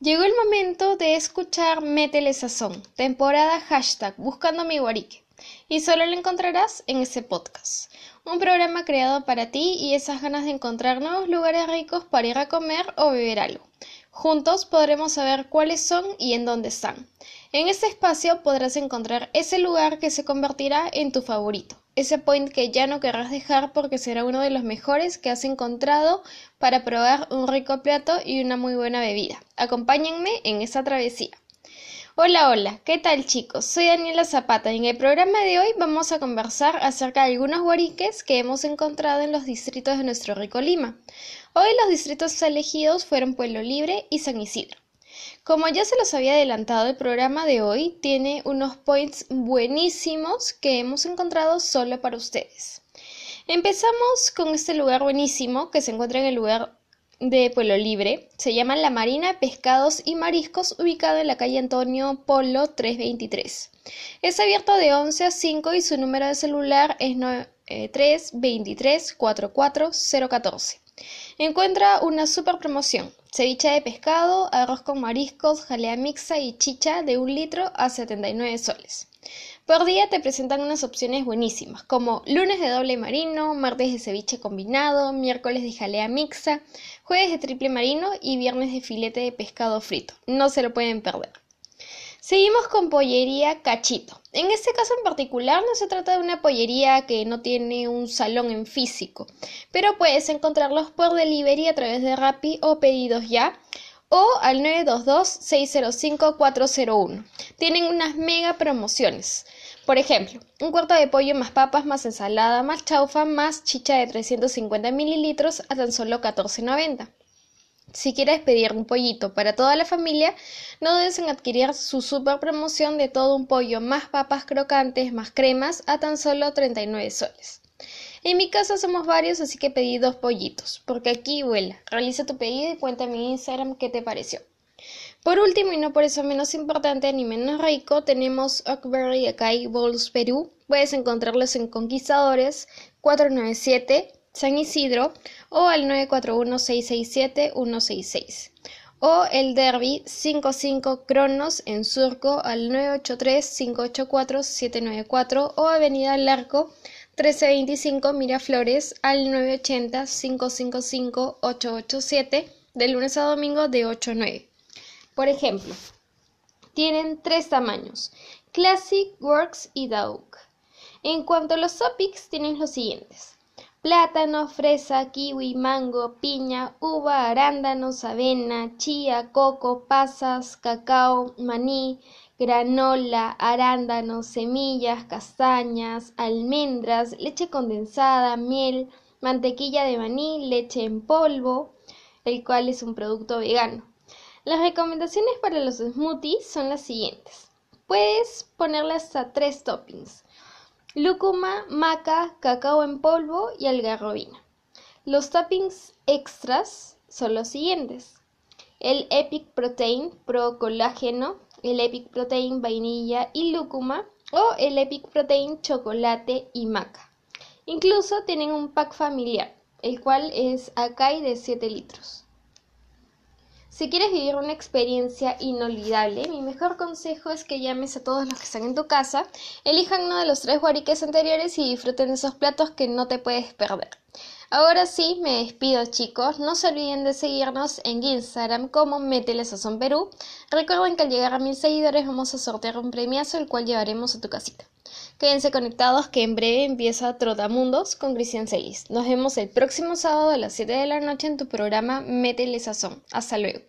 Llegó el momento de escuchar Métele Sazón, temporada hashtag Buscando mi guarique. Y solo lo encontrarás en ese podcast. Un programa creado para ti y esas ganas de encontrar nuevos lugares ricos para ir a comer o beber algo. Juntos podremos saber cuáles son y en dónde están. En este espacio podrás encontrar ese lugar que se convertirá en tu favorito ese point que ya no querrás dejar porque será uno de los mejores que has encontrado para probar un rico plato y una muy buena bebida. Acompáñenme en esta travesía. Hola, hola, ¿qué tal chicos? Soy Daniela Zapata y en el programa de hoy vamos a conversar acerca de algunos guariques que hemos encontrado en los distritos de nuestro rico Lima. Hoy los distritos elegidos fueron Pueblo Libre y San Isidro. Como ya se los había adelantado, el programa de hoy tiene unos points buenísimos que hemos encontrado solo para ustedes. Empezamos con este lugar buenísimo que se encuentra en el lugar de Pueblo Libre. Se llama La Marina de Pescados y Mariscos, ubicado en la calle Antonio Polo 323. Es abierto de 11 a 5 y su número de celular es 323 44014. Encuentra una super promoción ceviche de pescado, arroz con mariscos, jalea mixta y chicha de un litro a 79 soles. Por día te presentan unas opciones buenísimas, como lunes de doble marino, martes de ceviche combinado, miércoles de jalea mixta, jueves de triple marino y viernes de filete de pescado frito. No se lo pueden perder. Seguimos con pollería cachito. En este caso en particular no se trata de una pollería que no tiene un salón en físico, pero puedes encontrarlos por delivery a través de Rappi o pedidos ya o al 922-605-401. Tienen unas mega promociones. Por ejemplo, un cuarto de pollo más papas, más ensalada, más chaufa, más chicha de 350 mililitros a tan solo $14.90. Si quieres pedir un pollito para toda la familia, no dudes en adquirir su super promoción de todo un pollo más papas crocantes más cremas a tan solo 39 soles. En mi casa somos varios, así que pedí dos pollitos, porque aquí vuela. Realiza tu pedido y cuéntame en Instagram qué te pareció. Por último, y no por eso menos importante ni menos rico, tenemos Oakberry Acai Bowls Perú. Puedes encontrarlos en Conquistadores 497 San Isidro o al 941-667-166 o el Derby 55 Cronos en Surco al 983-584-794 o Avenida Larco 1325 Miraflores al 980-555-887 de lunes a domingo de 8 a 9. Por ejemplo, tienen tres tamaños, Classic, Works y Dog. En cuanto a los topics, tienen los siguientes plátano, fresa, kiwi, mango, piña, uva, arándanos, avena, chía, coco, pasas, cacao, maní, granola, arándanos, semillas, castañas, almendras, leche condensada, miel, mantequilla de maní, leche en polvo, el cual es un producto vegano. Las recomendaciones para los smoothies son las siguientes. Puedes ponerle hasta tres toppings lúcuma, maca, cacao en polvo y algarrobina. Los toppings extras son los siguientes. El Epic Protein Pro Colágeno, el Epic Protein Vainilla y Lúcuma o el Epic Protein Chocolate y Maca. Incluso tienen un pack familiar, el cual es Acai de 7 litros. Si quieres vivir una experiencia inolvidable, mi mejor consejo es que llames a todos los que están en tu casa, elijan uno de los tres guariques anteriores y disfruten de esos platos que no te puedes perder. Ahora sí, me despido chicos, no se olviden de seguirnos en Instagram como Métele Perú. Recuerden que al llegar a mil seguidores vamos a sortear un premiazo el cual llevaremos a tu casita. Quédense conectados que en breve empieza Trotamundos con Cristian Celis. Nos vemos el próximo sábado a las 7 de la noche en tu programa Métele Sazón. Hasta luego.